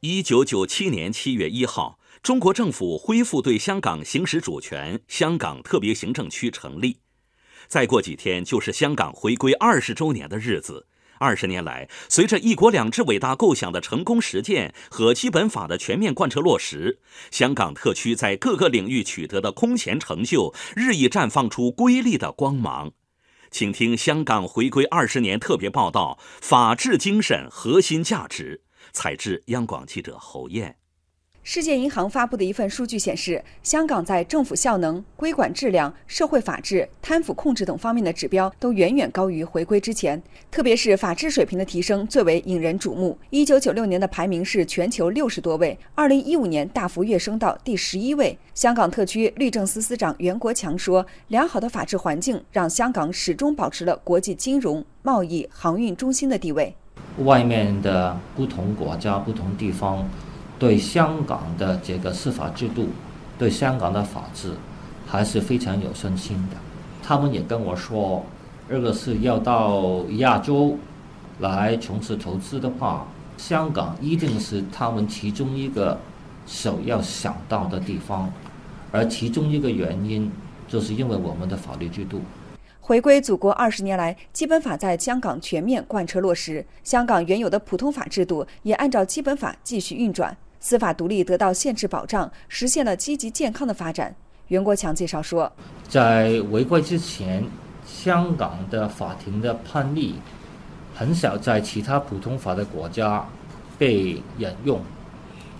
一九九七年七月一号，中国政府恢复对香港行使主权，香港特别行政区成立。再过几天就是香港回归二十周年的日子。二十年来，随着“一国两制”伟大构想的成功实践和《基本法》的全面贯彻落实，香港特区在各个领域取得的空前成就日益绽放出瑰丽的光芒。请听香港回归二十年特别报道：法治精神核心价值。采自央广记者侯艳。世界银行发布的一份数据显示，香港在政府效能、规管质量、社会法治、贪腐控制等方面的指标都远远高于回归之前。特别是法治水平的提升最为引人瞩目。一九九六年的排名是全球六十多位，二零一五年大幅跃升到第十一位。香港特区律政司司长袁国强说：“良好的法治环境让香港始终保持了国际金融、贸易、航运中心的地位。”外面的不同国家、不同地方对香港的这个司法制度、对香港的法治还是非常有信心的。他们也跟我说，如果是要到亚洲来从事投资的话，香港一定是他们其中一个首要想到的地方。而其中一个原因，就是因为我们的法律制度。回归祖国二十年来，基本法在香港全面贯彻落实，香港原有的普通法制度也按照基本法继续运转，司法独立得到限制保障，实现了积极健康的发展。袁国强介绍说，在回归之前，香港的法庭的判例很少在其他普通法的国家被引用，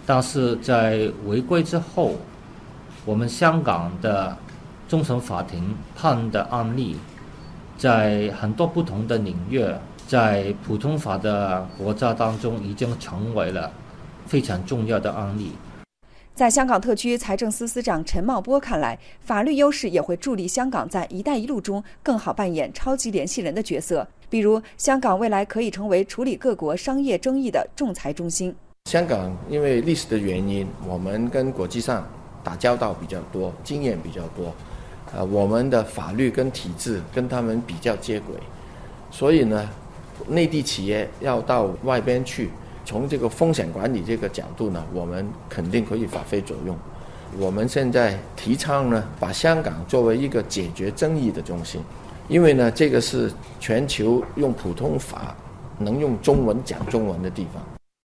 但是在回归之后，我们香港的终审法庭判的案例。在很多不同的领域，在普通法的国家当中，已经成为了非常重要的案例。在香港特区财政司司长陈茂波看来，法律优势也会助力香港在“一带一路”中更好扮演超级联系人的角色。比如，香港未来可以成为处理各国商业争议的仲裁中心。香港因为历史的原因，我们跟国际上打交道比较多，经验比较多。呃，我们的法律跟体制跟他们比较接轨，所以呢，内地企业要到外边去，从这个风险管理这个角度呢，我们肯定可以发挥作用。我们现在提倡呢，把香港作为一个解决争议的中心，因为呢，这个是全球用普通法能用中文讲中文的地方。